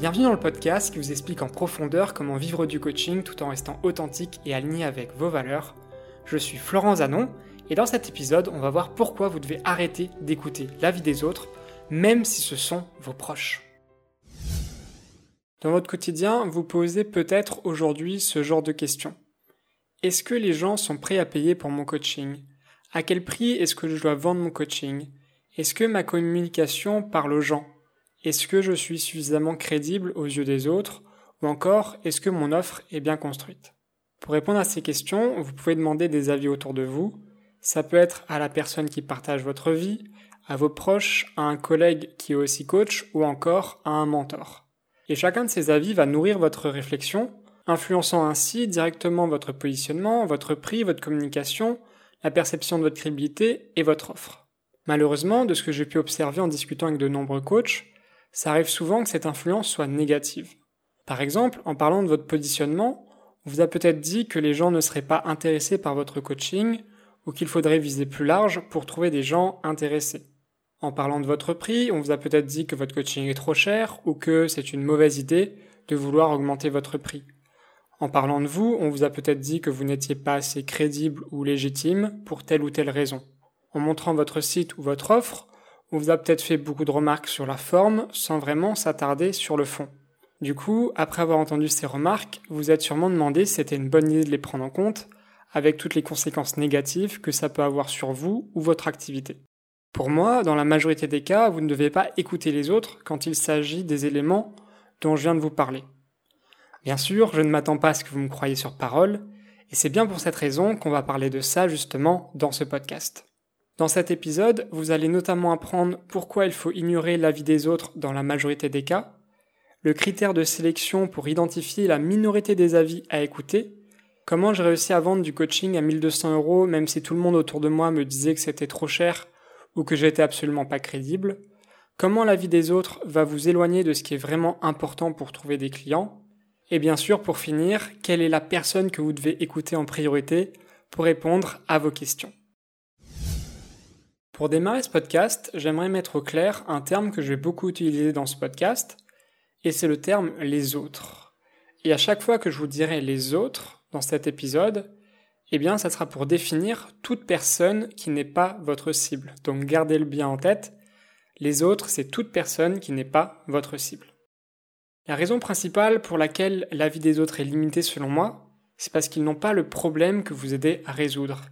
Bienvenue dans le podcast qui vous explique en profondeur comment vivre du coaching tout en restant authentique et aligné avec vos valeurs. Je suis Florent Zanon et dans cet épisode, on va voir pourquoi vous devez arrêter d'écouter la vie des autres, même si ce sont vos proches. Dans votre quotidien, vous posez peut-être aujourd'hui ce genre de questions. Est-ce que les gens sont prêts à payer pour mon coaching? À quel prix est-ce que je dois vendre mon coaching? Est-ce que ma communication parle aux gens? Est-ce que je suis suffisamment crédible aux yeux des autres Ou encore, est-ce que mon offre est bien construite? Pour répondre à ces questions, vous pouvez demander des avis autour de vous. Ça peut être à la personne qui partage votre vie, à vos proches, à un collègue qui est aussi coach ou encore à un mentor. Et chacun de ces avis va nourrir votre réflexion, influençant ainsi directement votre positionnement, votre prix, votre communication, la perception de votre crédibilité et votre offre. Malheureusement, de ce que j'ai pu observer en discutant avec de nombreux coachs, ça arrive souvent que cette influence soit négative. Par exemple, en parlant de votre positionnement, on vous a peut-être dit que les gens ne seraient pas intéressés par votre coaching ou qu'il faudrait viser plus large pour trouver des gens intéressés. En parlant de votre prix, on vous a peut-être dit que votre coaching est trop cher ou que c'est une mauvaise idée de vouloir augmenter votre prix. En parlant de vous, on vous a peut-être dit que vous n'étiez pas assez crédible ou légitime pour telle ou telle raison. En montrant votre site ou votre offre, on vous a peut-être fait beaucoup de remarques sur la forme sans vraiment s'attarder sur le fond. Du coup, après avoir entendu ces remarques, vous êtes sûrement demandé si c'était une bonne idée de les prendre en compte, avec toutes les conséquences négatives que ça peut avoir sur vous ou votre activité. Pour moi, dans la majorité des cas, vous ne devez pas écouter les autres quand il s'agit des éléments dont je viens de vous parler. Bien sûr, je ne m'attends pas à ce que vous me croyez sur parole, et c'est bien pour cette raison qu'on va parler de ça justement dans ce podcast. Dans cet épisode, vous allez notamment apprendre pourquoi il faut ignorer l'avis des autres dans la majorité des cas, le critère de sélection pour identifier la minorité des avis à écouter, comment j'ai réussi à vendre du coaching à 1200 euros même si tout le monde autour de moi me disait que c'était trop cher ou que j'étais absolument pas crédible, comment l'avis des autres va vous éloigner de ce qui est vraiment important pour trouver des clients, et bien sûr pour finir, quelle est la personne que vous devez écouter en priorité pour répondre à vos questions. Pour démarrer ce podcast, j'aimerais mettre au clair un terme que je vais beaucoup utiliser dans ce podcast, et c'est le terme les autres. Et à chaque fois que je vous dirai les autres dans cet épisode, eh bien, ça sera pour définir toute personne qui n'est pas votre cible. Donc, gardez-le bien en tête. Les autres, c'est toute personne qui n'est pas votre cible. La raison principale pour laquelle la vie des autres est limitée selon moi, c'est parce qu'ils n'ont pas le problème que vous aidez à résoudre.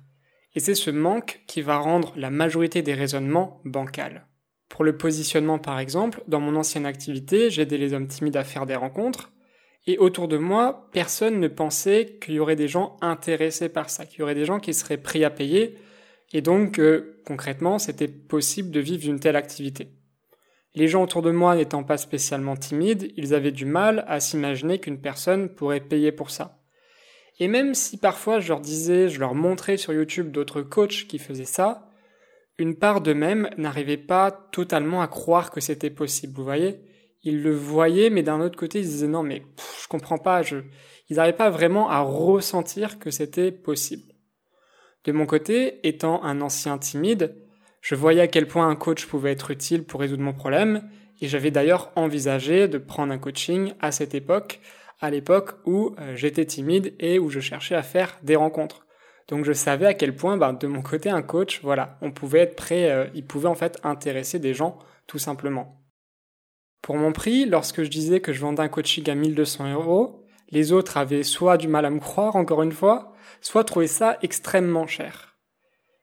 Et c'est ce manque qui va rendre la majorité des raisonnements bancals. Pour le positionnement par exemple, dans mon ancienne activité, j'aidais les hommes timides à faire des rencontres, et autour de moi, personne ne pensait qu'il y aurait des gens intéressés par ça, qu'il y aurait des gens qui seraient prêts à payer, et donc concrètement c'était possible de vivre d'une telle activité. Les gens autour de moi n'étant pas spécialement timides, ils avaient du mal à s'imaginer qu'une personne pourrait payer pour ça. Et même si parfois je leur disais, je leur montrais sur YouTube d'autres coachs qui faisaient ça, une part d'eux-mêmes n'arrivait pas totalement à croire que c'était possible, vous voyez Ils le voyaient, mais d'un autre côté, ils disaient non, mais je comprends pas, je... ils n'arrivaient pas vraiment à ressentir que c'était possible. De mon côté, étant un ancien timide, je voyais à quel point un coach pouvait être utile pour résoudre mon problème, et j'avais d'ailleurs envisagé de prendre un coaching à cette époque à l'époque où euh, j'étais timide et où je cherchais à faire des rencontres. Donc je savais à quel point, ben, de mon côté, un coach, voilà, on pouvait être prêt, euh, il pouvait en fait intéresser des gens, tout simplement. Pour mon prix, lorsque je disais que je vendais un coaching à 1200 euros, les autres avaient soit du mal à me croire, encore une fois, soit trouvé ça extrêmement cher.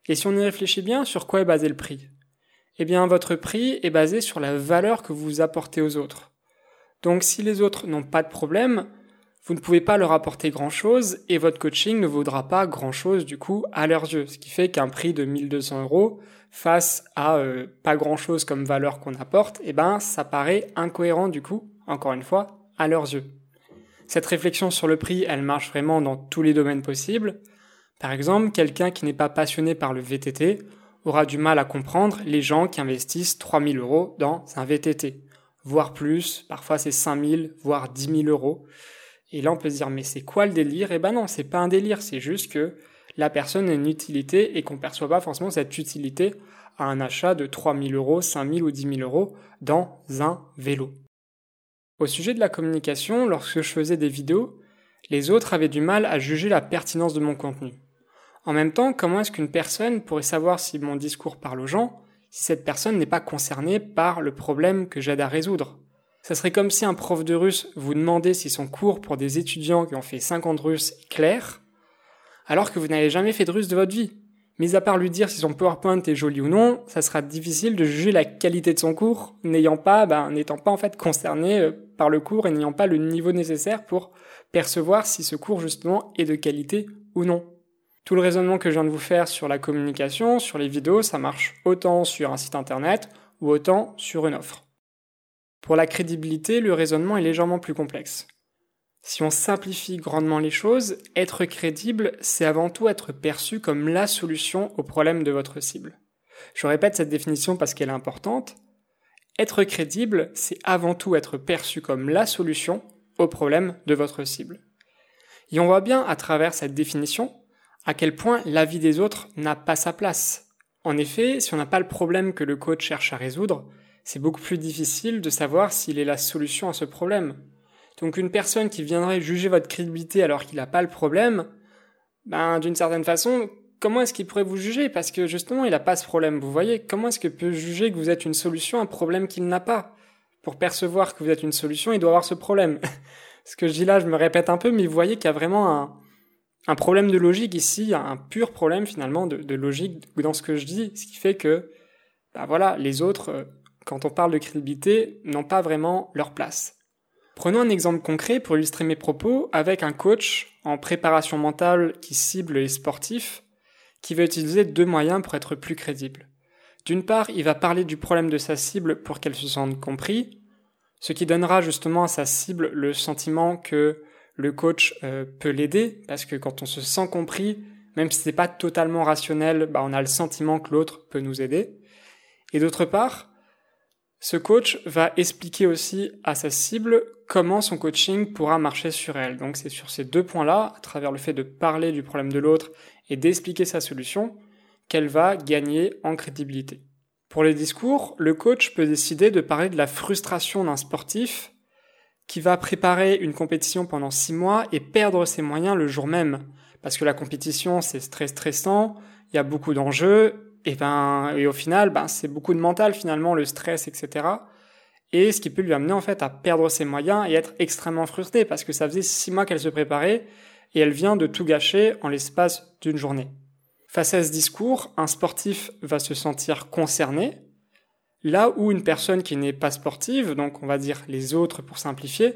Et si on y réfléchit bien, sur quoi est basé le prix? Eh bien, votre prix est basé sur la valeur que vous apportez aux autres. Donc si les autres n'ont pas de problème, vous ne pouvez pas leur apporter grand-chose et votre coaching ne vaudra pas grand-chose du coup à leurs yeux. Ce qui fait qu'un prix de 1200 euros face à euh, pas grand-chose comme valeur qu'on apporte, eh ben ça paraît incohérent du coup, encore une fois, à leurs yeux. Cette réflexion sur le prix, elle marche vraiment dans tous les domaines possibles. Par exemple, quelqu'un qui n'est pas passionné par le VTT aura du mal à comprendre les gens qui investissent 3000 euros dans un VTT voire plus. Parfois c'est 5000, voire 10 000 euros. Et là on peut se dire mais c'est quoi le délire? Eh ben non, c'est pas un délire, c'est juste que la personne a une utilité et qu'on perçoit pas forcément cette utilité à un achat de 3000 euros, 5000 ou 10 000 euros dans un vélo. Au sujet de la communication, lorsque je faisais des vidéos, les autres avaient du mal à juger la pertinence de mon contenu. En même temps, comment est-ce qu'une personne pourrait savoir si mon discours parle aux gens? Si cette personne n'est pas concernée par le problème que j'aide à résoudre Ça serait comme si un prof de russe vous demandait si son cours pour des étudiants qui ont fait 50 russes est clair, alors que vous n'avez jamais fait de russe de votre vie. Mis à part lui dire si son PowerPoint est joli ou non, ça sera difficile de juger la qualité de son cours, n'ayant pas, ben, n'étant pas en fait concerné euh, par le cours et n'ayant pas le niveau nécessaire pour percevoir si ce cours justement est de qualité ou non. Tout le raisonnement que je viens de vous faire sur la communication, sur les vidéos, ça marche autant sur un site internet ou autant sur une offre. Pour la crédibilité, le raisonnement est légèrement plus complexe. Si on simplifie grandement les choses, être crédible, c'est avant tout être perçu comme la solution au problème de votre cible. Je répète cette définition parce qu'elle est importante. Être crédible, c'est avant tout être perçu comme la solution au problème de votre cible. Et on voit bien à travers cette définition à quel point l'avis des autres n'a pas sa place. En effet, si on n'a pas le problème que le coach cherche à résoudre, c'est beaucoup plus difficile de savoir s'il est la solution à ce problème. Donc une personne qui viendrait juger votre crédibilité alors qu'il n'a pas le problème, ben d'une certaine façon, comment est-ce qu'il pourrait vous juger? Parce que justement, il n'a pas ce problème. Vous voyez, comment est-ce qu'il peut juger que vous êtes une solution à un problème qu'il n'a pas? Pour percevoir que vous êtes une solution, il doit avoir ce problème. ce que je dis là, je me répète un peu, mais vous voyez qu'il y a vraiment un, un problème de logique ici, un pur problème finalement de, logique dans ce que je dis, ce qui fait que, ben voilà, les autres, euh, quand on parle de crédibilité, n'ont pas vraiment leur place. Prenons un exemple concret pour illustrer mes propos avec un coach en préparation mentale qui cible les sportifs, qui va utiliser deux moyens pour être plus crédible. D'une part, il va parler du problème de sa cible pour qu'elle se sente compris, ce qui donnera justement à sa cible le sentiment que le coach euh, peut l'aider, parce que quand on se sent compris, même si c'est pas totalement rationnel, bah on a le sentiment que l'autre peut nous aider. Et d'autre part, ce coach va expliquer aussi à sa cible comment son coaching pourra marcher sur elle. Donc c'est sur ces deux points-là, à travers le fait de parler du problème de l'autre et d'expliquer sa solution, qu'elle va gagner en crédibilité. Pour les discours, le coach peut décider de parler de la frustration d'un sportif qui va préparer une compétition pendant six mois et perdre ses moyens le jour même. Parce que la compétition, c'est très stressant, il y a beaucoup d'enjeux, et ben, et au final, ben, c'est beaucoup de mental finalement, le stress, etc. Et ce qui peut lui amener en fait à perdre ses moyens et être extrêmement frustrée parce que ça faisait six mois qu'elle se préparait et elle vient de tout gâcher en l'espace d'une journée. Face à ce discours, un sportif va se sentir concerné, là où une personne qui n'est pas sportive, donc on va dire les autres pour simplifier,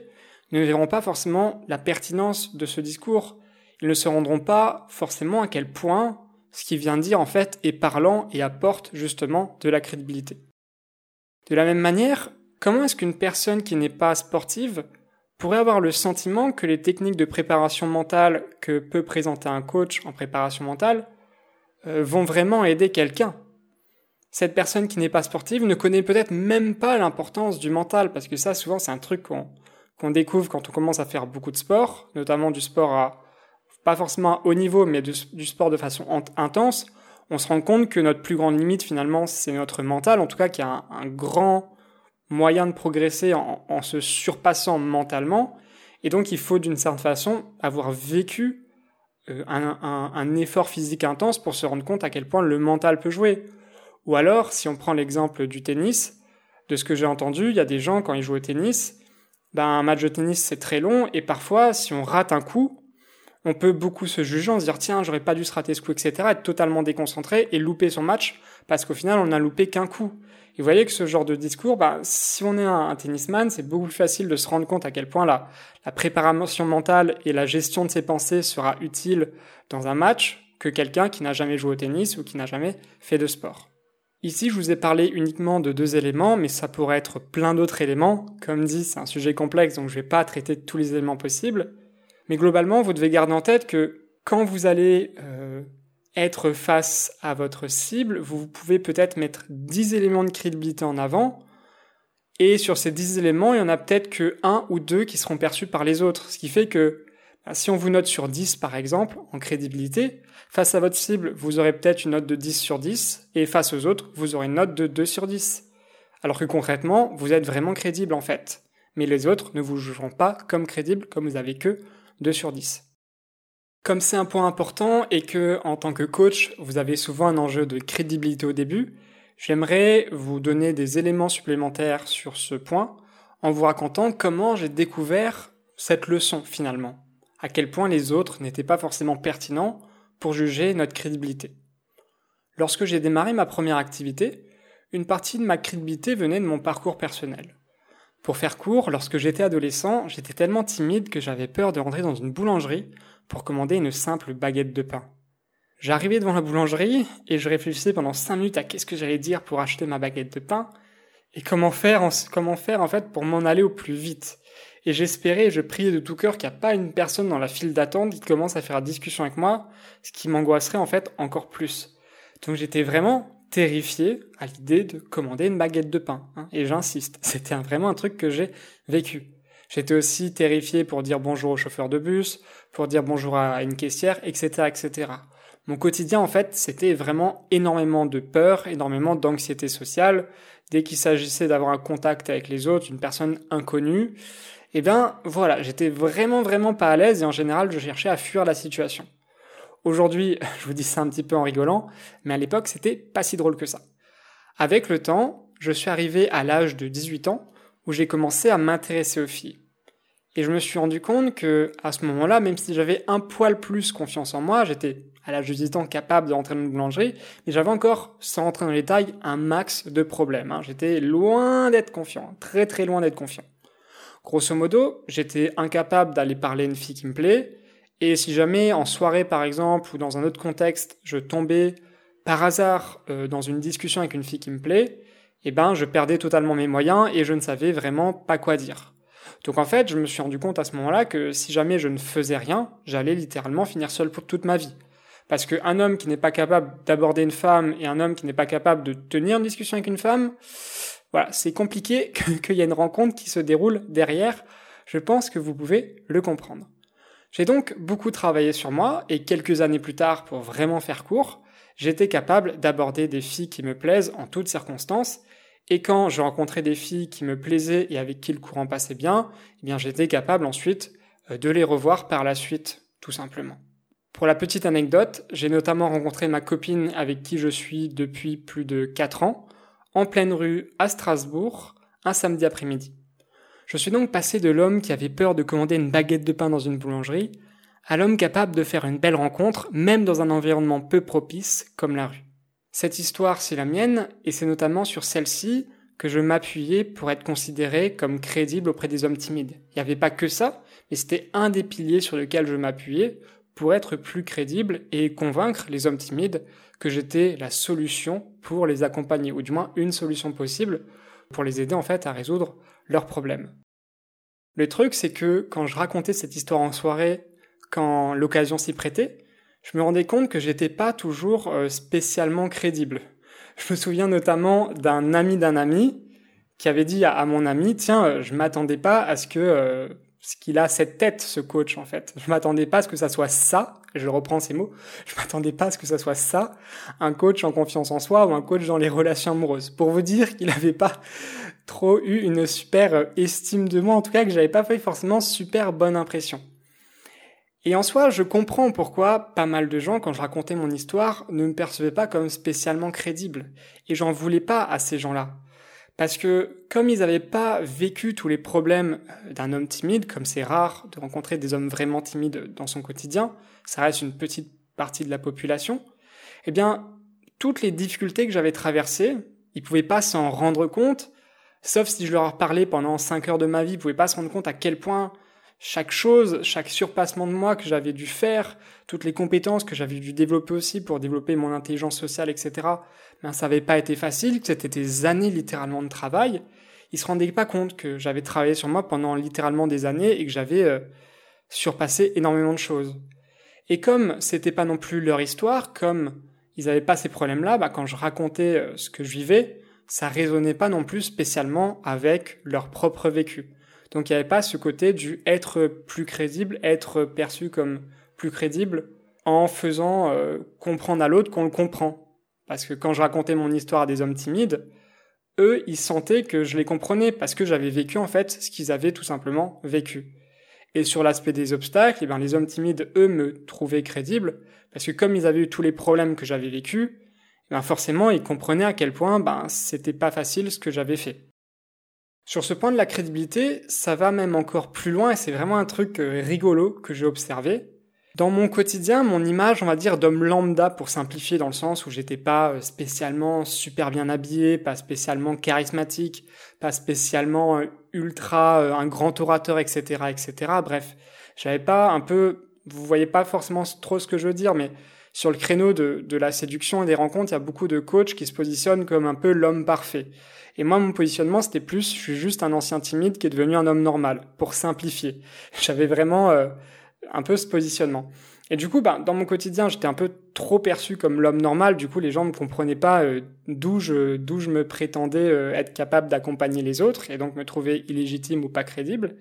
ne verront pas forcément la pertinence de ce discours. Ils ne se rendront pas forcément à quel point ce qu'il vient dire en fait est parlant et apporte justement de la crédibilité. De la même manière, comment est-ce qu'une personne qui n'est pas sportive pourrait avoir le sentiment que les techniques de préparation mentale que peut présenter un coach en préparation mentale euh, vont vraiment aider quelqu'un? Cette personne qui n'est pas sportive ne connaît peut-être même pas l'importance du mental, parce que ça souvent c'est un truc qu'on découvre quand on commence à faire beaucoup de sport, notamment du sport à pas forcément à haut niveau, mais du, sport de façon intense, on se rend compte que notre plus grande limite finalement c'est notre mental, en tout cas qu'il y a un, grand moyen de progresser en, se surpassant mentalement, et donc il faut d'une certaine façon avoir vécu euh, un, effort physique intense pour se rendre compte à quel point le mental peut jouer. Ou alors, si on prend l'exemple du tennis, de ce que j'ai entendu, il y a des gens quand ils jouent au tennis, ben, un match de tennis c'est très long, et parfois si on rate un coup, on peut beaucoup se juger, en se dire tiens, j'aurais pas dû se rater ce coup, etc., être totalement déconcentré et louper son match parce qu'au final, on n'a loupé qu'un coup. Et vous voyez que ce genre de discours, bah, si on est un, tennisman, c'est beaucoup plus facile de se rendre compte à quel point la, la préparation mentale et la gestion de ses pensées sera utile dans un match que quelqu'un qui n'a jamais joué au tennis ou qui n'a jamais fait de sport. Ici, je vous ai parlé uniquement de deux éléments, mais ça pourrait être plein d'autres éléments. Comme dit, c'est un sujet complexe, donc je vais pas traiter tous les éléments possibles. Mais globalement, vous devez garder en tête que quand vous allez euh, être face à votre cible, vous pouvez peut-être mettre 10 éléments de crédibilité en avant. Et sur ces 10 éléments, il y en a peut-être que un ou deux qui seront perçus par les autres. Ce qui fait que bah, si on vous note sur 10 par exemple en crédibilité, face à votre cible, vous aurez peut-être une note de 10 sur 10 et face aux autres, vous aurez une note de 2 sur 10. Alors que concrètement, vous êtes vraiment crédible en fait mais les autres ne vous jugeront pas comme crédible comme vous avez que 2 sur 10. Comme c'est un point important et que, en tant que coach, vous avez souvent un enjeu de crédibilité au début, j'aimerais vous donner des éléments supplémentaires sur ce point en vous racontant comment j'ai découvert cette leçon finalement, à quel point les autres n'étaient pas forcément pertinents pour juger notre crédibilité. Lorsque j'ai démarré ma première activité, une partie de ma crédibilité venait de mon parcours personnel. Pour faire court, lorsque j'étais adolescent, j'étais tellement timide que j'avais peur de rentrer dans une boulangerie pour commander une simple baguette de pain. J'arrivais devant la boulangerie et je réfléchissais pendant cinq minutes à qu'est-ce que j'allais dire pour acheter ma baguette de pain et comment faire en, comment faire en fait pour m'en aller au plus vite. Et j'espérais je priais de tout cœur qu'il n'y a pas une personne dans la file d'attente qui commence à faire la discussion avec moi, ce qui m'angoisserait en fait encore plus. Donc j'étais vraiment terrifié à l'idée de commander une baguette de pain. Hein, et j'insiste, c'était vraiment un truc que j'ai vécu. J'étais aussi terrifié pour dire bonjour au chauffeur de bus, pour dire bonjour à une caissière, etc., etc. Mon quotidien, en fait, c'était vraiment énormément de peur, énormément d'anxiété sociale. Dès qu'il s'agissait d'avoir un contact avec les autres, une personne inconnue, eh bien, voilà, j'étais vraiment, vraiment pas à l'aise et en général, je cherchais à fuir la situation. Aujourd'hui, je vous dis ça un petit peu en rigolant, mais à l'époque, c'était pas si drôle que ça. Avec le temps, je suis arrivé à l'âge de 18 ans où j'ai commencé à m'intéresser aux filles. Et je me suis rendu compte que, à ce moment-là, même si j'avais un poil plus confiance en moi, j'étais à l'âge de 18 ans capable d'entrer dans une boulangerie, mais j'avais encore, sans rentrer dans les détails, un max de problèmes. Hein. J'étais loin d'être confiant, très très loin d'être confiant. Grosso modo, j'étais incapable d'aller parler à une fille qui me plaît, et si jamais en soirée par exemple ou dans un autre contexte, je tombais par hasard euh, dans une discussion avec une fille qui me plaît, eh ben je perdais totalement mes moyens et je ne savais vraiment pas quoi dire. Donc en fait, je me suis rendu compte à ce moment-là que si jamais je ne faisais rien, j'allais littéralement finir seul pour toute ma vie. Parce qu'un homme qui n'est pas capable d'aborder une femme et un homme qui n'est pas capable de tenir une discussion avec une femme, voilà, c'est compliqué qu'il y ait une rencontre qui se déroule derrière. Je pense que vous pouvez le comprendre. J'ai donc beaucoup travaillé sur moi et quelques années plus tard, pour vraiment faire court, j'étais capable d'aborder des filles qui me plaisent en toutes circonstances et quand je rencontrais des filles qui me plaisaient et avec qui le courant passait bien, eh bien j'étais capable ensuite euh, de les revoir par la suite, tout simplement. Pour la petite anecdote, j'ai notamment rencontré ma copine avec qui je suis depuis plus de 4 ans, en pleine rue à Strasbourg, un samedi après-midi. Je suis donc passé de l'homme qui avait peur de commander une baguette de pain dans une boulangerie à l'homme capable de faire une belle rencontre, même dans un environnement peu propice comme la rue. Cette histoire, c'est la mienne, et c'est notamment sur celle-ci que je m'appuyais pour être considéré comme crédible auprès des hommes timides. Il n'y avait pas que ça, mais c'était un des piliers sur lequel je m'appuyais pour être plus crédible et convaincre les hommes timides que j'étais la solution pour les accompagner, ou du moins une solution possible pour les aider en fait à résoudre leurs problèmes. Le truc, c'est que quand je racontais cette histoire en soirée, quand l'occasion s'y prêtait, je me rendais compte que j'étais pas toujours euh, spécialement crédible. Je me souviens notamment d'un ami d'un ami qui avait dit à, mon ami, tiens, euh, je m'attendais pas à ce que euh, ce qu'il a cette tête, ce coach en fait. Je m'attendais pas à ce que ça soit ça. Je reprends ces mots. Je m'attendais pas à ce que ça soit ça, un coach en confiance en soi ou un coach dans les relations amoureuses. Pour vous dire qu'il n'avait pas trop eu une super estime de moi, en tout cas que j'avais pas fait forcément super bonne impression. Et en soi, je comprends pourquoi pas mal de gens, quand je racontais mon histoire, ne me percevaient pas comme spécialement crédible. Et j'en voulais pas à ces gens-là. Parce que comme ils n'avaient pas vécu tous les problèmes d'un homme timide, comme c'est rare de rencontrer des hommes vraiment timides dans son quotidien, ça reste une petite partie de la population, eh bien, toutes les difficultés que j'avais traversées, ils pouvaient pas s'en rendre compte, sauf si je leur parlais pendant 5 heures de ma vie, ils pouvaient pas se rendre compte à quel point chaque chose, chaque surpassement de moi que j'avais dû faire, toutes les compétences que j'avais dû développer aussi pour développer mon intelligence sociale, etc., ben, ça n'avait pas été facile, c'était des années littéralement de travail. Ils se rendaient pas compte que j'avais travaillé sur moi pendant littéralement des années et que j'avais euh, surpassé énormément de choses. Et comme c'était pas non plus leur histoire, comme ils n'avaient pas ces problèmes-là, bah, quand je racontais euh, ce que je vivais, ça résonnait pas non plus spécialement avec leur propre vécu. Donc il n'y avait pas ce côté du être plus crédible, être perçu comme plus crédible en faisant euh, comprendre à l'autre qu'on le comprend. Parce que quand je racontais mon histoire à des hommes timides, eux, ils sentaient que je les comprenais parce que j'avais vécu en fait ce qu'ils avaient tout simplement vécu. Et sur l'aspect des obstacles, eh bien, les hommes timides, eux, me trouvaient crédible parce que comme ils avaient eu tous les problèmes que j'avais vécus, eh bien, forcément, ils comprenaient à quel point ben, c'était pas facile ce que j'avais fait. Sur ce point de la crédibilité, ça va même encore plus loin et c'est vraiment un truc euh, rigolo que j'ai observé. Dans mon quotidien, mon image, on va dire, d'homme lambda pour simplifier dans le sens où j'étais pas euh, spécialement super bien habillé, pas spécialement charismatique, pas spécialement euh, ultra un grand orateur, etc., etc. Bref, j'avais pas un peu, vous voyez pas forcément trop ce que je veux dire, mais sur le créneau de, de la séduction et des rencontres, il y a beaucoup de coachs qui se positionnent comme un peu l'homme parfait. Et moi, mon positionnement, c'était plus, je suis juste un ancien timide qui est devenu un homme normal, pour simplifier. J'avais vraiment euh, un peu ce positionnement. Et du coup, bah, dans mon quotidien, j'étais un peu trop perçu comme l'homme normal. Du coup, les gens ne comprenaient pas euh, d'où je, d'où je me prétendais euh, être capable d'accompagner les autres et donc me trouver illégitime ou pas crédible.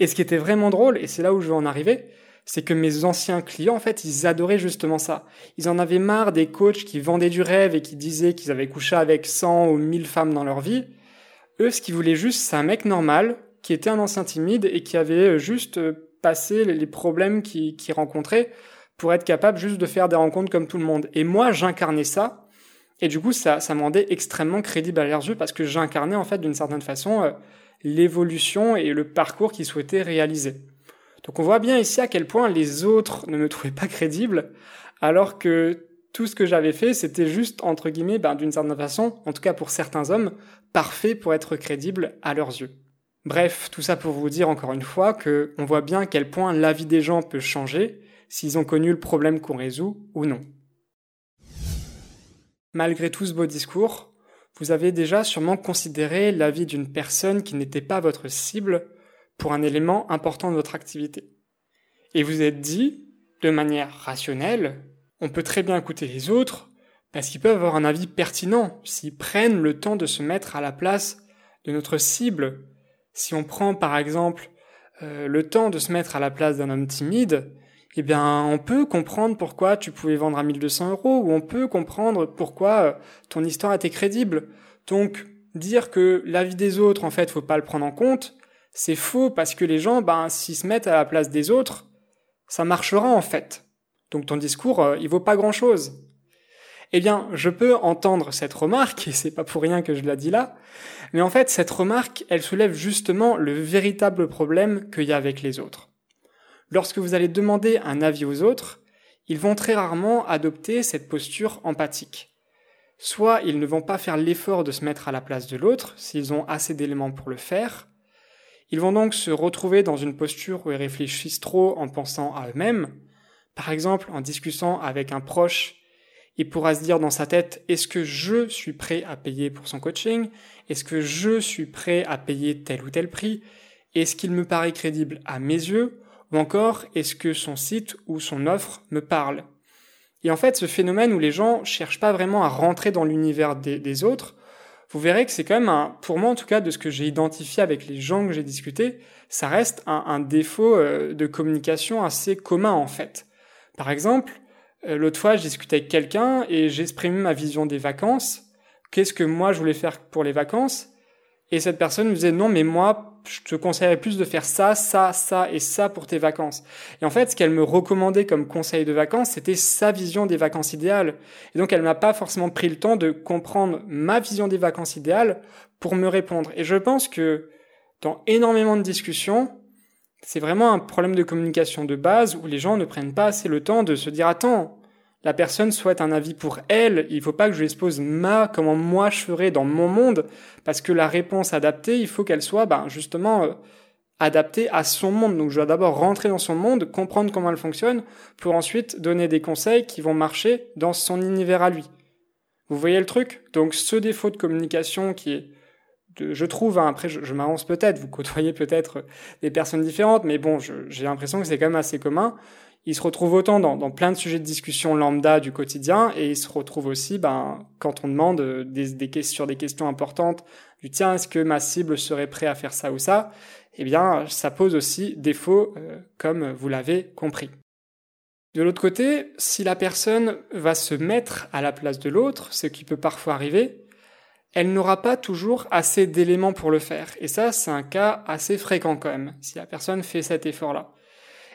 Et ce qui était vraiment drôle, et c'est là où je veux en arriver, c'est que mes anciens clients, en fait, ils adoraient justement ça. Ils en avaient marre des coachs qui vendaient du rêve et qui disaient qu'ils avaient couché avec 100 ou 1000 femmes dans leur vie. Eux, ce qu'ils voulaient juste, c'est un mec normal, qui était un ancien timide et qui avait euh, juste euh, passé les problèmes qu'il rencontrait pour être capable juste de faire des rencontres comme tout le monde. Et moi, j'incarnais ça. Et du coup, ça, ça me rendait extrêmement crédible à leurs yeux parce que j'incarnais, en fait, d'une certaine façon, euh, l'évolution et le parcours qu'ils souhaitaient réaliser. Donc on voit bien ici à quel point les autres ne me trouvaient pas crédible, alors que tout ce que j'avais fait, c'était juste, entre guillemets, ben, d'une certaine façon, en tout cas pour certains hommes, parfait pour être crédible à leurs yeux. Bref, tout ça pour vous dire encore une fois que on voit bien à quel point la vie des gens peut changer s'ils ont connu le problème qu'on résout ou non. Malgré tout ce beau discours, vous avez déjà sûrement considéré la vie d'une personne qui n'était pas votre cible pour un élément important de votre activité. Et vous êtes dit, de manière rationnelle, on peut très bien écouter les autres parce qu'ils peuvent avoir un avis pertinent s'ils prennent le temps de se mettre à la place de notre cible. Si on prend par exemple euh, le temps de se mettre à la place d'un homme timide, eh bien, on peut comprendre pourquoi tu pouvais vendre à 1200 euros, ou on peut comprendre pourquoi euh, ton histoire était crédible. Donc, dire que l'avis des autres, en fait, faut pas le prendre en compte, c'est faux parce que les gens, ben, s'ils se mettent à la place des autres, ça marchera en fait. Donc ton discours, euh, il vaut pas grand chose. Eh bien, je peux entendre cette remarque, et c'est pas pour rien que je la dis là, mais en fait, cette remarque, elle soulève justement le véritable problème qu'il y a avec les autres. Lorsque vous allez demander un avis aux autres, ils vont très rarement adopter cette posture empathique. Soit ils ne vont pas faire l'effort de se mettre à la place de l'autre, s'ils ont assez d'éléments pour le faire, ils vont donc se retrouver dans une posture où ils réfléchissent trop en pensant à eux-mêmes. Par exemple, en discutant avec un proche, il pourra se dire dans sa tête, est-ce que je suis prêt à payer pour son coaching? Est-ce que je suis prêt à payer tel ou tel prix? Est-ce qu'il me paraît crédible à mes yeux? Ou encore, est-ce que son site ou son offre me parle? Et en fait, ce phénomène où les gens cherchent pas vraiment à rentrer dans l'univers des, des autres, vous verrez que c'est quand même un, pour moi en tout cas, de ce que j'ai identifié avec les gens que j'ai discuté, ça reste un, défaut euh, de communication assez commun en fait. Par exemple, euh, l'autre fois, je discutais avec quelqu'un et j'exprimais ma vision des vacances. Qu'est-ce que moi je voulais faire pour les vacances? Et cette personne me disait non, mais moi, je te conseillerais plus de faire ça, ça, ça et ça pour tes vacances. Et en fait, ce qu'elle me recommandait comme conseil de vacances, c'était sa vision des vacances idéales. Et donc, elle m'a pas forcément pris le temps de comprendre ma vision des vacances idéales pour me répondre. Et je pense que dans énormément de discussions, c'est vraiment un problème de communication de base où les gens ne prennent pas assez le temps de se dire attends, la personne souhaite un avis pour elle, il faut pas que je lui expose ma, comment moi je ferais dans mon monde, parce que la réponse adaptée, il faut qu'elle soit ben, justement euh, adaptée à son monde. Donc je dois d'abord rentrer dans son monde, comprendre comment elle fonctionne, pour ensuite donner des conseils qui vont marcher dans son univers à lui. Vous voyez le truc? Donc ce défaut de communication qui est je trouve, hein, après je, je m'avance peut-être, vous côtoyez peut-être des personnes différentes, mais bon, j'ai l'impression que c'est quand même assez commun il se retrouve autant dans, plein de sujets de discussion lambda du quotidien et il se retrouve aussi ben, quand on demande des, sur des questions importantes du tiens, est-ce que ma cible serait prêt à faire ça ou ça? Eh bien, ça pose aussi défaut, euh, comme vous l'avez compris. De l'autre côté, si la personne va se mettre à la place de l'autre, ce qui peut parfois arriver, elle n'aura pas toujours assez d'éléments pour le faire. Et ça, c'est un cas assez fréquent quand même, si la personne fait cet effort-là.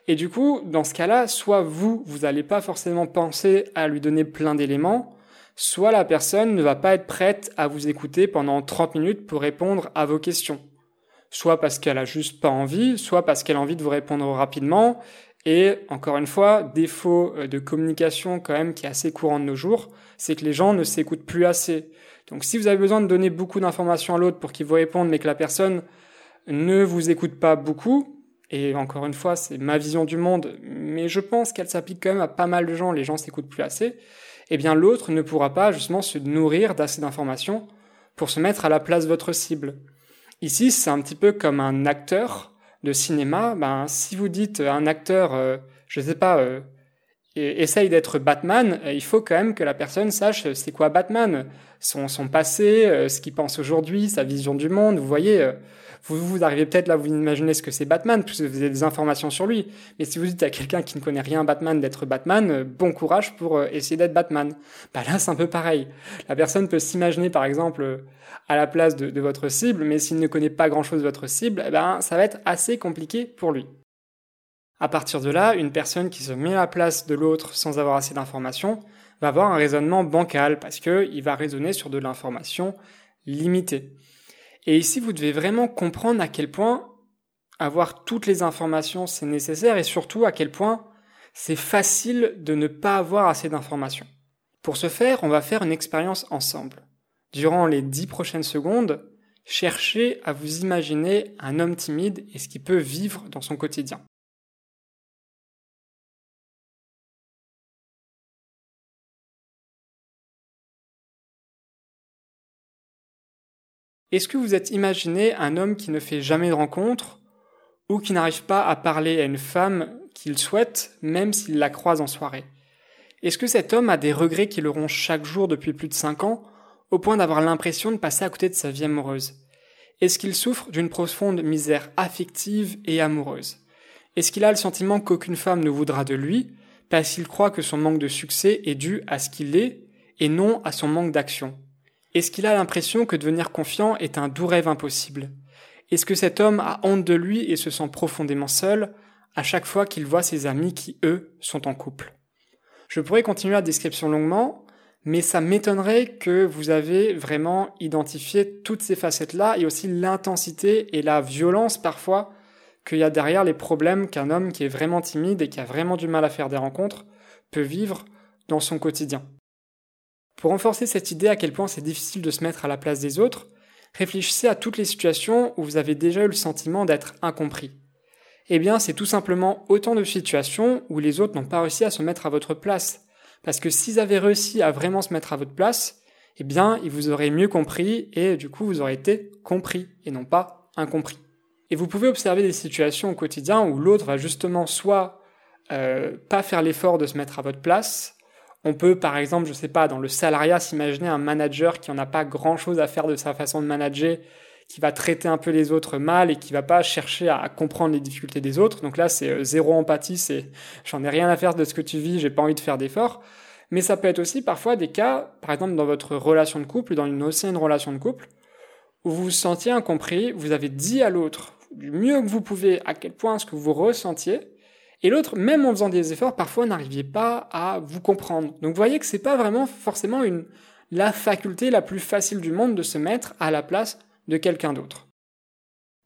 Et du coup, dans ce cas-là, soit vous, vous n'allez pas forcément penser à lui donner plein d'éléments, soit la personne ne va pas être prête à vous écouter pendant 30 minutes pour répondre à vos questions. Soit parce qu'elle a juste pas envie, soit parce qu'elle a envie de vous répondre rapidement. Et encore une fois, défaut euh, de communication quand même qui est assez courant de nos jours, c'est que les gens ne s'écoutent plus assez. Donc si vous avez besoin de donner beaucoup d'informations à l'autre pour qu'il vous réponde, mais que la personne ne vous écoute pas beaucoup, et encore une fois, c'est ma vision du monde, mais je pense qu'elle s'applique quand même à pas mal de gens, les gens s'écoutent plus assez, eh bien l'autre ne pourra pas justement se nourrir d'assez d'informations pour se mettre à la place de votre cible. Ici, c'est un petit peu comme un acteur de cinéma. Ben, si vous dites un acteur, euh, je sais pas, euh, essaye d'être Batman, euh, il faut quand même que la personne sache euh, c'est quoi Batman, son, son passé, euh, ce qu'il pense aujourd'hui, sa vision du monde. Vous voyez, vous, vous arrivez peut-être là, vous imaginez ce que c'est Batman, puisque vous avez des informations sur lui. Mais si vous dites à quelqu'un qui ne connaît rien Batman d'être Batman, bon courage pour essayer d'être Batman. Bah là, c'est un peu pareil. La personne peut s'imaginer, par exemple, à la place de, de votre cible, mais s'il ne connaît pas grand-chose de votre cible, eh ben, ça va être assez compliqué pour lui. À partir de là, une personne qui se met à la place de l'autre sans avoir assez d'informations va avoir un raisonnement bancal parce qu'il va raisonner sur de l'information limitée. Et ici, vous devez vraiment comprendre à quel point avoir toutes les informations c'est nécessaire et surtout à quel point c'est facile de ne pas avoir assez d'informations. Pour ce faire, on va faire une expérience ensemble. Durant les dix prochaines secondes, cherchez à vous imaginer un homme timide et ce qu'il peut vivre dans son quotidien. Est-ce que vous êtes imaginé un homme qui ne fait jamais de rencontre ou qui n'arrive pas à parler à une femme qu'il souhaite même s'il la croise en soirée? Est-ce que cet homme a des regrets qui le rongent chaque jour depuis plus de cinq ans au point d'avoir l'impression de passer à côté de sa vie amoureuse? Est-ce qu'il souffre d'une profonde misère affective et amoureuse? Est-ce qu'il a le sentiment qu'aucune femme ne voudra de lui parce qu'il croit que son manque de succès est dû à ce qu'il est et non à son manque d'action? Est-ce qu'il a l'impression que devenir confiant est un doux rêve impossible? Est-ce que cet homme a honte de lui et se sent profondément seul à chaque fois qu'il voit ses amis qui, eux, sont en couple? Je pourrais continuer la description longuement, mais ça m'étonnerait que vous avez vraiment identifié toutes ces facettes-là et aussi l'intensité et la violence parfois qu'il y a derrière les problèmes qu'un homme qui est vraiment timide et qui a vraiment du mal à faire des rencontres peut vivre dans son quotidien. Pour renforcer cette idée à quel point c'est difficile de se mettre à la place des autres, réfléchissez à toutes les situations où vous avez déjà eu le sentiment d'être incompris. Eh bien, c'est tout simplement autant de situations où les autres n'ont pas réussi à se mettre à votre place. Parce que s'ils avaient réussi à vraiment se mettre à votre place, eh bien, ils vous auraient mieux compris et du coup, vous aurez été compris et non pas incompris. Et vous pouvez observer des situations au quotidien où l'autre va justement soit euh, pas faire l'effort de se mettre à votre place, on peut, par exemple, je sais pas, dans le salariat, s'imaginer un manager qui en a pas grand chose à faire de sa façon de manager, qui va traiter un peu les autres mal et qui va pas chercher à comprendre les difficultés des autres. Donc là, c'est euh, zéro empathie, c'est j'en ai rien à faire de ce que tu vis, j'ai pas envie de faire d'efforts. Mais ça peut être aussi parfois des cas, par exemple dans votre relation de couple, dans une ancienne relation de couple, où vous vous sentiez incompris, vous avez dit à l'autre du mieux que vous pouvez à quel point ce que vous ressentiez, et l'autre, même en faisant des efforts, parfois n'arriviez pas à vous comprendre. Donc vous voyez que c'est pas vraiment forcément une, la faculté la plus facile du monde de se mettre à la place de quelqu'un d'autre.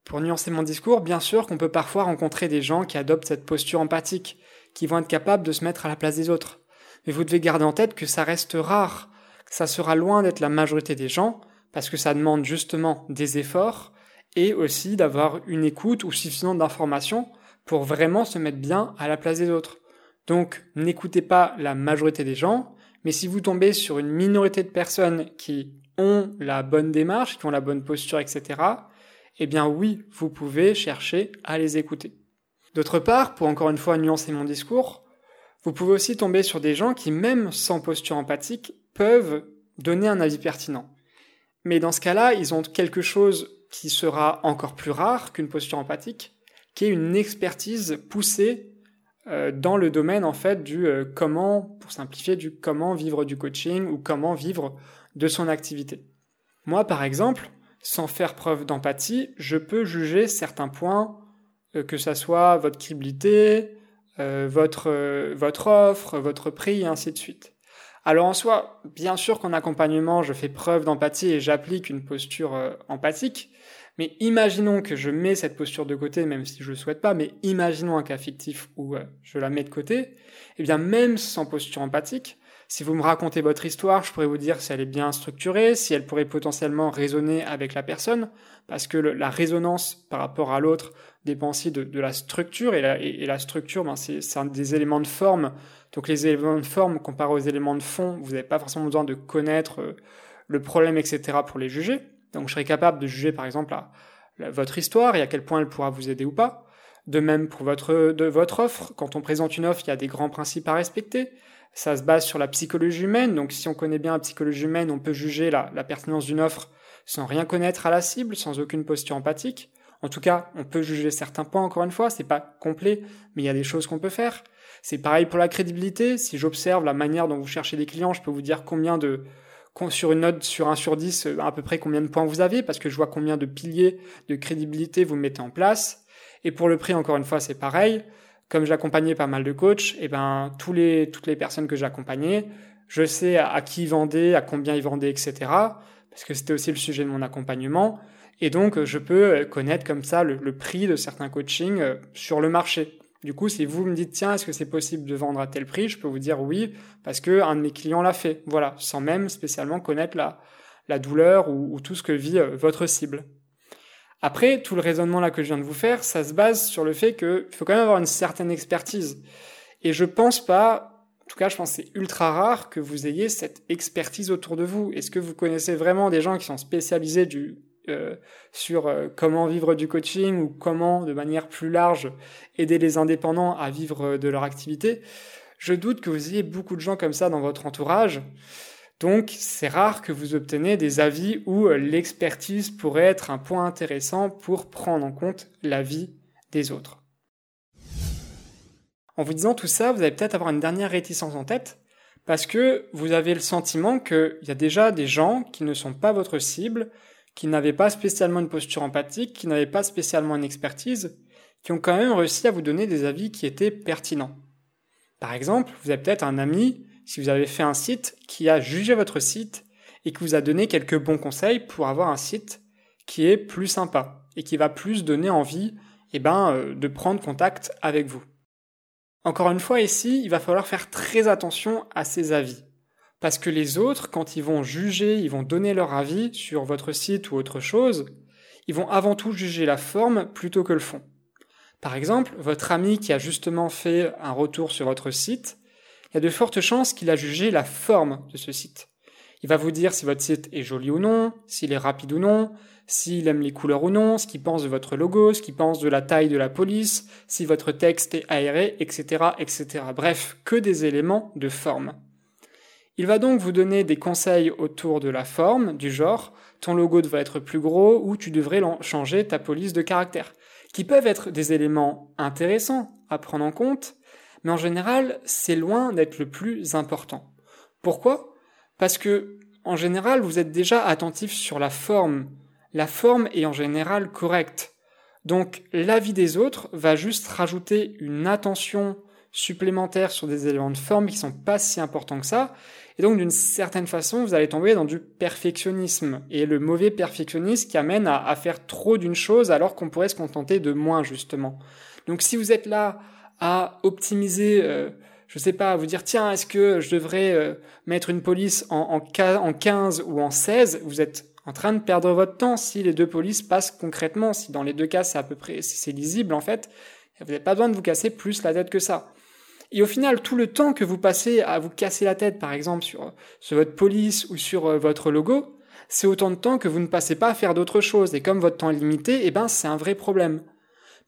Pour nuancer mon discours, bien sûr qu'on peut parfois rencontrer des gens qui adoptent cette posture empathique, qui vont être capables de se mettre à la place des autres. Mais vous devez garder en tête que ça reste rare, que ça sera loin d'être la majorité des gens, parce que ça demande justement des efforts et aussi d'avoir une écoute ou suffisamment d'informations pour vraiment se mettre bien à la place des autres. Donc n'écoutez pas la majorité des gens, mais si vous tombez sur une minorité de personnes qui ont la bonne démarche, qui ont la bonne posture, etc., eh bien oui, vous pouvez chercher à les écouter. D'autre part, pour encore une fois nuancer mon discours, vous pouvez aussi tomber sur des gens qui, même sans posture empathique, peuvent donner un avis pertinent. Mais dans ce cas-là, ils ont quelque chose qui sera encore plus rare qu'une posture empathique, qui est une expertise poussée euh, dans le domaine en fait du euh, comment, pour simplifier, du comment vivre du coaching ou comment vivre de son activité. Moi, par exemple, sans faire preuve d'empathie, je peux juger certains points, euh, que ça soit votre criblité, votre offre, votre prix, et ainsi de suite. Alors en soi, bien sûr qu'en accompagnement, je fais preuve d'empathie et j'applique une posture empathique, mais imaginons que je mets cette posture de côté, même si je le souhaite pas, mais imaginons un cas fictif où je la mets de côté, eh bien même sans posture empathique, si vous me racontez votre histoire, je pourrais vous dire si elle est bien structurée, si elle pourrait potentiellement résonner avec la personne, parce que la résonance par rapport à l'autre dépend aussi de, la structure, et la, structure, ben c'est des éléments de forme. Donc les éléments de forme comparés aux éléments de fond, vous n'avez pas forcément besoin de connaître euh, le problème, etc. pour les juger. Donc je serais capable de juger par exemple votre histoire et à quel point elle pourra vous aider ou pas. De même pour votre, offre, quand on présente une offre, il y a des grands principes à respecter. Ça se base sur la psychologie humaine, donc si on connaît bien la psychologie humaine, on peut juger la, pertinence d'une offre sans rien connaître à la cible, sans aucune posture empathique. En tout cas, on peut juger certains points, encore une fois, c'est pas complet, mais il y a des choses qu'on peut faire. C'est pareil pour la crédibilité. Si j'observe la manière dont vous cherchez des clients, je peux vous dire combien de, sur une note sur 1 sur 10, à peu près combien de points vous avez, parce que je vois combien de piliers de crédibilité vous mettez en place. Et pour le prix, encore une fois, c'est pareil comme j'accompagnais pas mal de coachs, et eh ben tous les, toutes les personnes que j'accompagnais, je sais à, qui ils vendaient, à combien ils vendaient, etc. Parce que c'était aussi le sujet de mon accompagnement. Et donc, je peux connaître comme ça le, prix de certains coachings euh, sur le marché. Du coup, si vous me dites, tiens, est-ce que c'est possible de vendre à tel prix, je peux vous dire oui, parce que un de mes clients l'a fait. Voilà, sans même spécialement connaître la, douleur ou, ou tout ce que vit euh, votre cible. Après, tout le raisonnement là que je viens de vous faire, ça se base sur le fait qu'il faut quand même avoir une certaine expertise. Et je pense pas, en tout cas, je pense que c'est ultra rare que vous ayez cette expertise autour de vous. Est-ce que vous connaissez vraiment des gens qui sont spécialisés du, euh, sur euh, comment vivre du coaching ou comment, de manière plus large, aider les indépendants à vivre de leur activité Je doute que vous ayez beaucoup de gens comme ça dans votre entourage. Donc, c'est rare que vous obtenez des avis où euh, l'expertise pourrait être un point intéressant pour prendre en compte l'avis des autres. En vous disant tout ça, vous allez peut-être avoir une dernière réticence en tête, parce que vous avez le sentiment qu'il y a déjà des gens qui ne sont pas votre cible, qui n'avaient pas spécialement une posture empathique, qui n'avaient pas spécialement une expertise, qui ont quand même réussi à vous donner des avis qui étaient pertinents. Par exemple, vous avez peut-être un ami si vous avez fait un site qui a jugé votre site et qui vous a donné quelques bons conseils pour avoir un site qui est plus sympa et qui va plus donner envie eh ben, euh, de prendre contact avec vous. Encore une fois, ici, il va falloir faire très attention à ces avis. Parce que les autres, quand ils vont juger, ils vont donner leur avis sur votre site ou autre chose, ils vont avant tout juger la forme plutôt que le fond. Par exemple, votre ami qui a justement fait un retour sur votre site, il y a de fortes chances qu'il a jugé la forme de ce site. Il va vous dire si votre site est joli ou non, s'il est rapide ou non, s'il aime les couleurs ou non, ce qu'il pense de votre logo, ce qu'il pense de la taille de la police, si votre texte est aéré, etc., etc. Bref, que des éléments de forme. Il va donc vous donner des conseils autour de la forme, du genre ton logo devrait être plus gros ou tu devrais changer ta police de caractère, qui peuvent être des éléments intéressants à prendre en compte, mais en général, c'est loin d'être le plus important. Pourquoi? Parce que, en général, vous êtes déjà attentif sur la forme. La forme est en général correcte. Donc, l'avis des autres va juste rajouter une attention supplémentaire sur des éléments de forme qui sont pas si importants que ça. Et donc, d'une certaine façon, vous allez tomber dans du perfectionnisme. Et le mauvais perfectionnisme qui amène à, faire trop d'une chose alors qu'on pourrait se contenter de moins, justement. Donc, si vous êtes là à optimiser, euh, je sais pas, à vous dire tiens, est-ce que je devrais euh, mettre une police en, en, en 15 ou en 16 Vous êtes en train de perdre votre temps si les deux polices passent concrètement. Si dans les deux cas c'est à peu près c'est lisible en fait, vous n'avez pas besoin de vous casser plus la tête que ça. Et au final, tout le temps que vous passez à vous casser la tête, par exemple, sur, votre police ou sur euh, votre logo, c'est autant de temps que vous ne passez pas à faire d'autres choses. Et comme votre temps est limité, eh ben, c'est un vrai problème.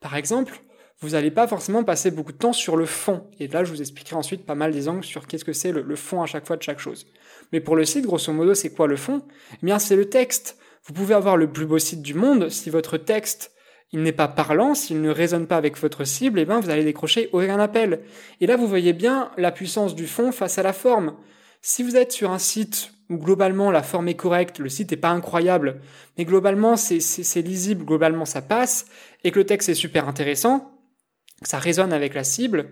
Par exemple, vous n'allez pas forcément passer beaucoup de temps sur le fond. Et là, je vous expliquerai ensuite pas mal des angles sur qu'est-ce que c'est le, fond à chaque fois de chaque chose. Mais pour le site, grosso modo, c'est quoi le fond? Eh bien, c'est le texte. Vous pouvez avoir le plus beau site du monde, si votre texte il n'est pas parlant, s'il ne résonne pas avec votre cible, eh bien, vous allez décrocher aucun appel. Et là, vous voyez bien la puissance du fond face à la forme. Si vous êtes sur un site où globalement la forme est correcte, le site n'est pas incroyable, mais globalement c'est lisible, globalement ça passe, et que le texte est super intéressant, ça résonne avec la cible,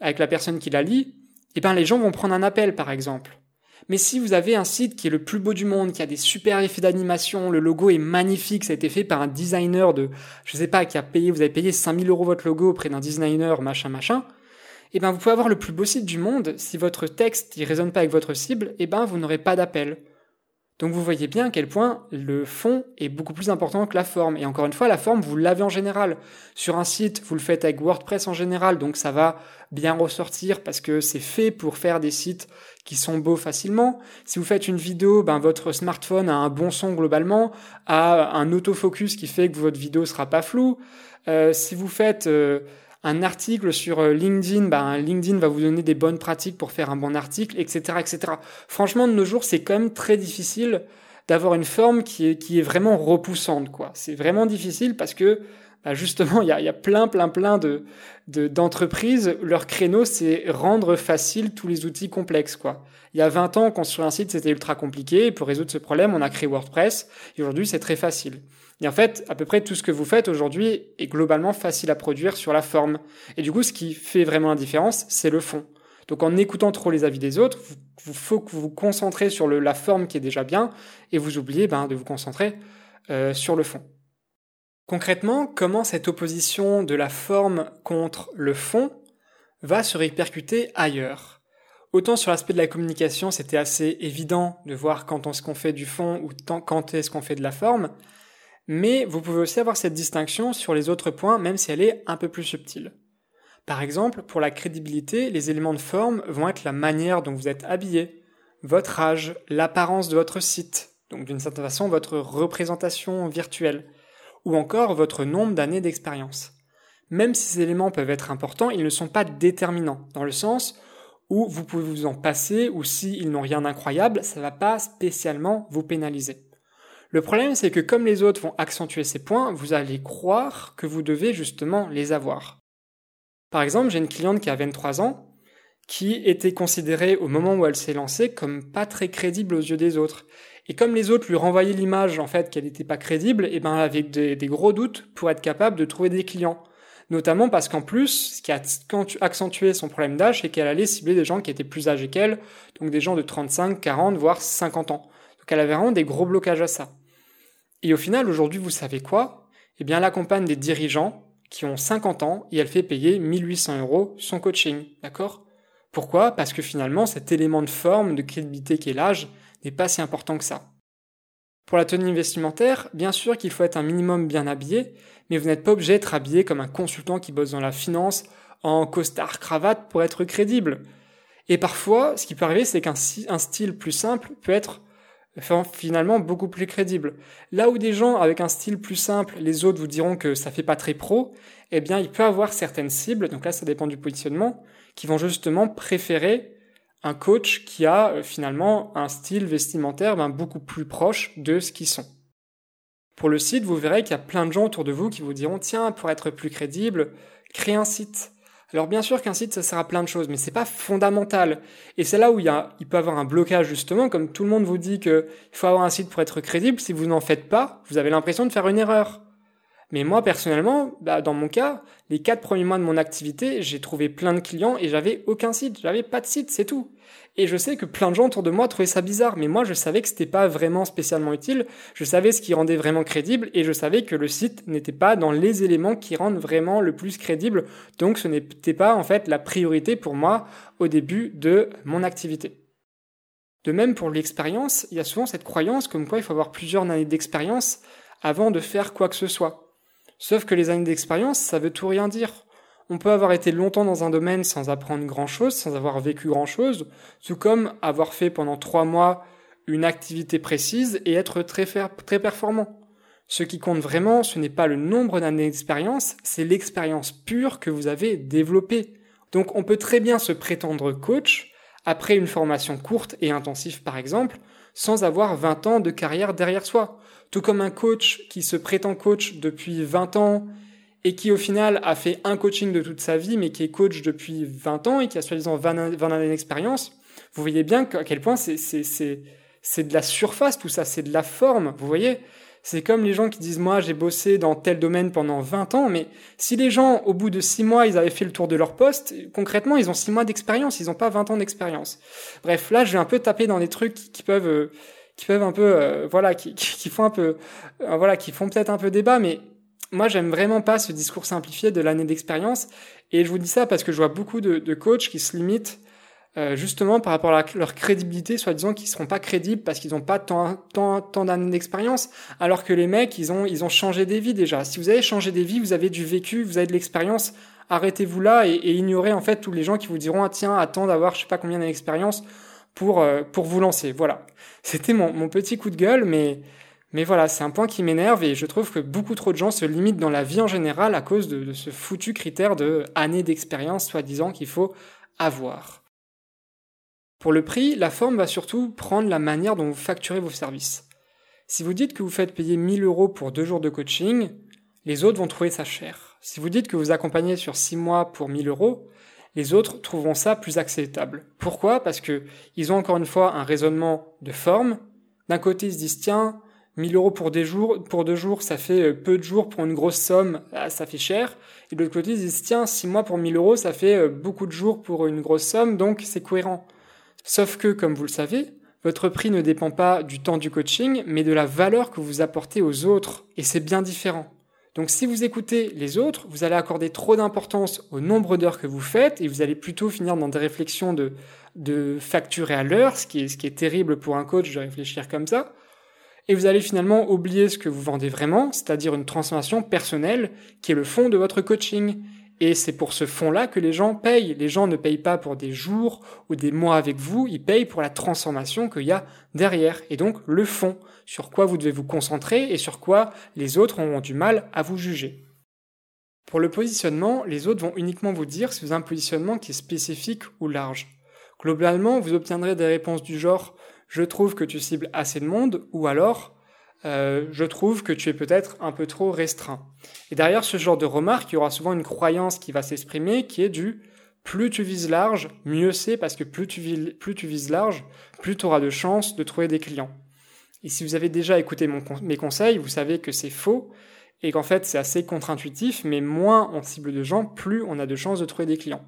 avec la personne qui la lit, et eh ben les gens vont prendre un appel par exemple. Mais si vous avez un site qui est le plus beau du monde, qui a des super effets d'animation, le logo est magnifique, ça a été fait par un designer de, je sais pas, qui a payé, vous avez payé 5000 euros votre logo auprès d'un designer, machin, machin, eh ben vous pouvez avoir le plus beau site du monde, si votre texte ne résonne pas avec votre cible, eh ben vous n'aurez pas d'appel. Donc vous voyez bien à quel point le fond est beaucoup plus important que la forme. Et encore une fois, la forme, vous l'avez en général. Sur un site, vous le faites avec WordPress en général, donc ça va bien ressortir parce que c'est fait pour faire des sites qui sont beaux facilement. Si vous faites une vidéo, ben votre smartphone a un bon son globalement, a un autofocus qui fait que votre vidéo sera pas floue. Euh, si vous faites euh, un article sur euh, LinkedIn, ben LinkedIn va vous donner des bonnes pratiques pour faire un bon article, etc., etc. Franchement, de nos jours, c'est quand même très difficile d'avoir une forme qui est, qui est vraiment repoussante, quoi. C'est vraiment difficile parce que, bah justement, il y a, plein, plein, plein de, d'entreprises. leur créneau, c'est rendre facile tous les outils complexes, quoi. Il y a 20 ans, construire un site, c'était ultra compliqué. Pour résoudre ce problème, on a créé WordPress. Et aujourd'hui, c'est très facile. Et en fait, à peu près tout ce que vous faites aujourd'hui est globalement facile à produire sur la forme. Et du coup, ce qui fait vraiment la différence, c'est le fond. Donc en écoutant trop les avis des autres, il faut que vous vous concentrez sur le, la forme qui est déjà bien et vous oubliez ben, de vous concentrer euh, sur le fond. Concrètement, comment cette opposition de la forme contre le fond va se répercuter ailleurs? Autant sur l'aspect de la communication, c'était assez évident de voir quand est-ce qu'on fait du fond ou quand est-ce qu'on fait de la forme, mais vous pouvez aussi avoir cette distinction sur les autres points, même si elle est un peu plus subtile. Par exemple, pour la crédibilité, les éléments de forme vont être la manière dont vous êtes habillé, votre âge, l'apparence de votre site, donc d'une certaine façon votre représentation virtuelle, ou encore votre nombre d'années d'expérience. Même si ces éléments peuvent être importants, ils ne sont pas déterminants, dans le sens où vous pouvez vous en passer, ou s'ils n'ont rien d'incroyable, ça ne va pas spécialement vous pénaliser. Le problème, c'est que comme les autres vont accentuer ces points, vous allez croire que vous devez justement les avoir. Par exemple, j'ai une cliente qui a 23 ans, qui était considérée au moment où elle s'est lancée comme pas très crédible aux yeux des autres. Et comme les autres lui renvoyaient l'image en fait qu'elle n'était pas crédible, et eh ben avec des, des, gros doutes pour être capable de trouver des clients. Notamment parce qu'en plus, ce qui a accentué son problème d'âge, c'est qu'elle allait cibler des gens qui étaient plus âgés qu'elle, donc des gens de 35, 40, voire 50 ans. Donc elle avait vraiment des gros blocages à ça. Et au final, aujourd'hui, vous savez quoi? Eh bien, elle accompagne des dirigeants qui ont 50 ans et elle fait payer 1800 euros son coaching. D'accord? Pourquoi? Parce que finalement, cet élément de forme, de crédibilité qui est l'âge, n'est pas si important que ça. Pour la tenue vestimentaire, bien sûr qu'il faut être un minimum bien habillé, mais vous n'êtes pas obligé d'être habillé comme un consultant qui bosse dans la finance en costard cravate pour être crédible. Et parfois, ce qui peut arriver, c'est qu'un style plus simple peut être finalement beaucoup plus crédible. Là où des gens avec un style plus simple, les autres vous diront que ça fait pas très pro, eh bien il peut avoir certaines cibles, donc là ça dépend du positionnement, qui vont justement préférer un coach qui a euh, finalement un style vestimentaire ben, beaucoup plus proche de ce qu'ils sont. Pour le site, vous verrez qu'il y a plein de gens autour de vous qui vous diront tiens, pour être plus crédible, crée un site. Alors bien sûr qu'un site ça sert à plein de choses, mais c'est pas fondamental. Et c'est là où il, y a, il peut avoir un blocage justement, comme tout le monde vous dit qu'il faut avoir un site pour être crédible. Si vous n'en faites pas, vous avez l'impression de faire une erreur. Mais moi personnellement, bah, dans mon cas, les quatre premiers mois de mon activité, j'ai trouvé plein de clients et j'avais aucun site, j'avais pas de site, c'est tout. Et je sais que plein de gens autour de moi trouvaient ça bizarre, mais moi je savais que c'était pas vraiment spécialement utile, je savais ce qui rendait vraiment crédible, et je savais que le site n'était pas dans les éléments qui rendent vraiment le plus crédible, donc ce n'était pas en fait la priorité pour moi au début de mon activité. De même pour l'expérience, il y a souvent cette croyance comme quoi il faut avoir plusieurs années d'expérience avant de faire quoi que ce soit. Sauf que les années d'expérience, ça veut tout rien dire. On peut avoir été longtemps dans un domaine sans apprendre grand-chose, sans avoir vécu grand-chose, tout comme avoir fait pendant trois mois une activité précise et être très, très performant. Ce qui compte vraiment, ce n'est pas le nombre d'années d'expérience, c'est l'expérience pure que vous avez développée. Donc on peut très bien se prétendre coach après une formation courte et intensive par exemple, sans avoir 20 ans de carrière derrière soi. Tout comme un coach qui se prétend coach depuis 20 ans et qui au final a fait un coaching de toute sa vie, mais qui est coach depuis 20 ans et qui a soi-disant 20, années d'expérience, vous voyez bien à quel point c'est c'est de la surface, tout ça, c'est de la forme, vous voyez? C'est comme les gens qui disent moi j'ai bossé dans tel domaine pendant 20 ans, mais si les gens au bout de 6 mois ils avaient fait le tour de leur poste, concrètement ils ont 6 mois d'expérience, ils n'ont pas 20 ans d'expérience. Bref, là je vais un peu taper dans des trucs qui, peuvent euh, qui peuvent un peu euh, voilà qui, qui, font un peu euh, voilà qui font peut-être un peu débat, mais moi j'aime vraiment pas ce discours simplifié de l'année d'expérience et je vous dis ça parce que je vois beaucoup de, de coachs qui se limitent euh, justement par rapport à leur crédibilité, soi-disant qu'ils seront pas crédibles parce qu'ils n'ont pas tant, tant, tant d'années d'expérience, alors que les mecs, ils ont, ils ont changé des vies déjà. Si vous avez changé des vies, vous avez du vécu, vous avez de l'expérience, arrêtez-vous là et, ignorez en fait tous les gens qui vous diront, ah tiens, attends d'avoir je sais pas combien d'expérience pour, euh, pour vous lancer. Voilà. C'était mon, mon petit coup de gueule, mais, mais voilà, c'est un point qui m'énerve et je trouve que beaucoup trop de gens se limitent dans la vie en général à cause de, de ce foutu critère de années d'expérience, soi-disant qu'il faut avoir. Pour le prix, la forme va surtout prendre la manière dont vous facturez vos services. Si vous dites que vous faites payer 1000 euros pour deux jours de coaching, les autres vont trouver ça cher. Si vous dites que vous accompagnez sur 6 mois pour 1000 euros, les autres trouveront ça plus acceptable. Pourquoi? Parce que ils ont encore une fois un raisonnement de forme. D'un côté, ils se disent tiens, 1000 euros pour des jours, pour deux jours, ça fait euh, peu de jours pour une grosse somme, ah, ça fait cher. Et de l'autre côté, ils disent tiens, 6 mois pour 1000 euros, ça fait euh, beaucoup de jours pour une grosse somme, donc c'est cohérent. Sauf que, comme vous le savez, votre prix ne dépend pas du temps du coaching, mais de la valeur que vous apportez aux autres, et c'est bien différent. Donc si vous écoutez les autres, vous allez accorder trop d'importance au nombre d'heures que vous faites, et vous allez plutôt finir dans des réflexions de, facturer à l'heure, ce qui est terrible pour un coach de réfléchir comme ça, et vous allez finalement oublier ce que vous vendez vraiment, c'est-à-dire une transformation personnelle qui est le fond de votre coaching. Et c'est pour ce fonds-là que les gens payent. Les gens ne payent pas pour des jours ou des mois avec vous, ils payent pour la transformation qu'il y a derrière. Et donc le fond, sur quoi vous devez vous concentrer et sur quoi les autres auront du mal à vous juger. Pour le positionnement, les autres vont uniquement vous dire si vous avez un positionnement qui est spécifique ou large. Globalement, vous obtiendrez des réponses du genre je trouve que tu cibles assez de monde ou alors euh, je trouve que tu es peut-être un peu trop restreint. Et derrière ce genre de remarque, il y aura souvent une croyance qui va s'exprimer qui est du plus tu vises large, mieux c'est parce que plus tu, vises, large, plus tu auras de chances de trouver des clients. Et si vous avez déjà écouté mes conseils, vous savez que c'est faux et qu'en fait c'est assez contre-intuitif, mais moins on cible de gens, plus on a de chances de trouver des clients.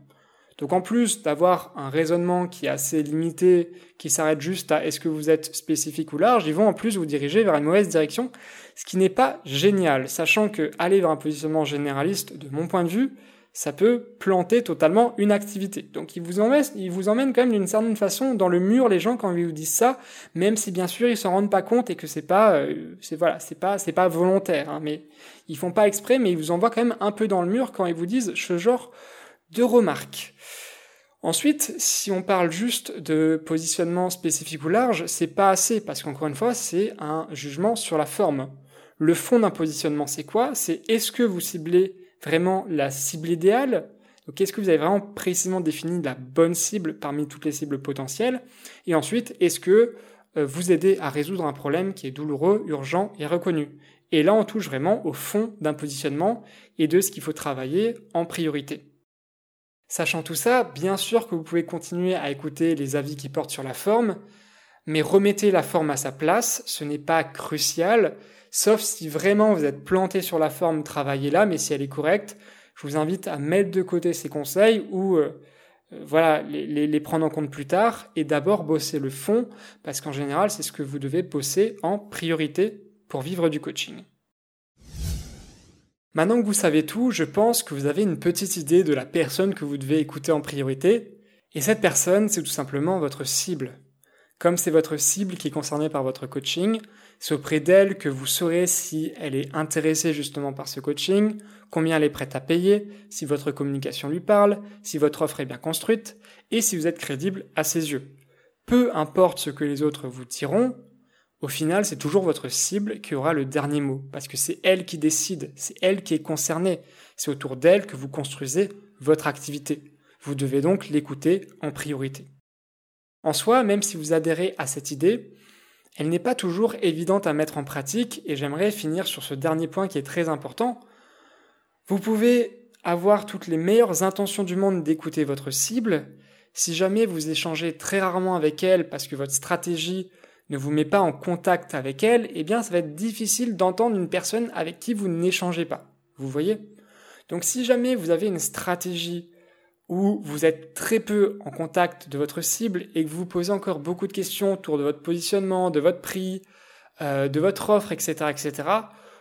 Donc en plus d'avoir un raisonnement qui est assez limité, qui s'arrête juste à est-ce que vous êtes spécifique ou large, ils vont en plus vous diriger vers une mauvaise direction, ce qui n'est pas génial, sachant que aller vers un positionnement généraliste, de mon point de vue, ça peut planter totalement une activité. Donc ils vous emmènent, ils vous emmènent quand même d'une certaine façon dans le mur les gens quand ils vous disent ça, même si bien sûr ils s'en rendent pas compte et que c'est pas, euh, c'est voilà, c'est pas, c'est pas volontaire, hein, mais ils font pas exprès, mais ils vous envoient quand même un peu dans le mur quand ils vous disent ce genre de remarques. Ensuite, si on parle juste de positionnement spécifique ou large, c'est pas assez parce qu'encore une fois, c'est un jugement sur la forme. Le fond d'un positionnement, c'est quoi? C'est est-ce que vous ciblez vraiment la cible idéale? Donc, est-ce que vous avez vraiment précisément défini la bonne cible parmi toutes les cibles potentielles? Et ensuite, est-ce que euh, vous aidez à résoudre un problème qui est douloureux, urgent et reconnu? Et là, on touche vraiment au fond d'un positionnement et de ce qu'il faut travailler en priorité. Sachant tout ça, bien sûr que vous pouvez continuer à écouter les avis qui portent sur la forme, mais remettez la forme à sa place, ce n'est pas crucial, sauf si vraiment vous êtes planté sur la forme, travaillez-la, mais si elle est correcte, je vous invite à mettre de côté ces conseils ou euh, euh, voilà, les, les, prendre en compte plus tard et d'abord bosser le fond, parce qu'en général, c'est ce que vous devez bosser en priorité pour vivre du coaching. Maintenant que vous savez tout, je pense que vous avez une petite idée de la personne que vous devez écouter en priorité. Et cette personne, c'est tout simplement votre cible. Comme c'est votre cible qui est concernée par votre coaching, c'est auprès d'elle que vous saurez si elle est intéressée justement par ce coaching, combien elle est prête à payer, si votre communication lui parle, si votre offre est bien construite, et si vous êtes crédible à ses yeux. Peu importe ce que les autres vous diront, au final, c'est toujours votre cible qui aura le dernier mot, parce que c'est elle qui décide, c'est elle qui est concernée, c'est autour d'elle que vous construisez votre activité. Vous devez donc l'écouter en priorité. En soi, même si vous adhérez à cette idée, elle n'est pas toujours évidente à mettre en pratique, et j'aimerais finir sur ce dernier point qui est très important. Vous pouvez avoir toutes les meilleures intentions du monde d'écouter votre cible, si jamais vous échangez très rarement avec elle parce que votre stratégie ne vous met pas en contact avec elle, eh bien ça va être difficile d'entendre une personne avec qui vous n'échangez pas. Vous voyez? Donc si jamais vous avez une stratégie où vous êtes très peu en contact de votre cible et que vous vous posez encore beaucoup de questions autour de votre positionnement, de votre prix, euh, de votre offre, etc., etc.,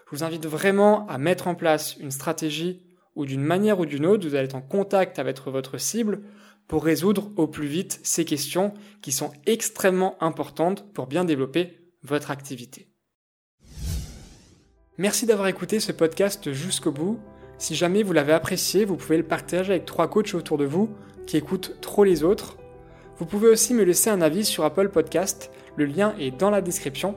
je vous invite vraiment à mettre en place une stratégie où d'une manière ou d'une autre, vous allez être en contact avec votre cible pour résoudre au plus vite ces questions qui sont extrêmement importantes pour bien développer votre activité. Merci d'avoir écouté ce podcast jusqu'au bout. Si jamais vous l'avez apprécié, vous pouvez le partager avec trois coachs autour de vous qui écoutent trop les autres. Vous pouvez aussi me laisser un avis sur Apple Podcast, le lien est dans la description.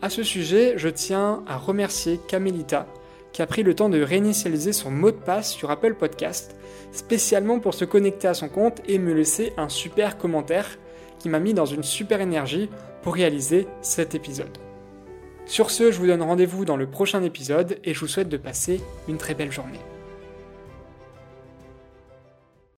À ce sujet, je tiens à remercier Camélita qui a pris le temps de réinitialiser son mot de passe sur Apple Podcast, spécialement pour se connecter à son compte et me laisser un super commentaire qui m'a mis dans une super énergie pour réaliser cet épisode. Sur ce, je vous donne rendez-vous dans le prochain épisode et je vous souhaite de passer une très belle journée.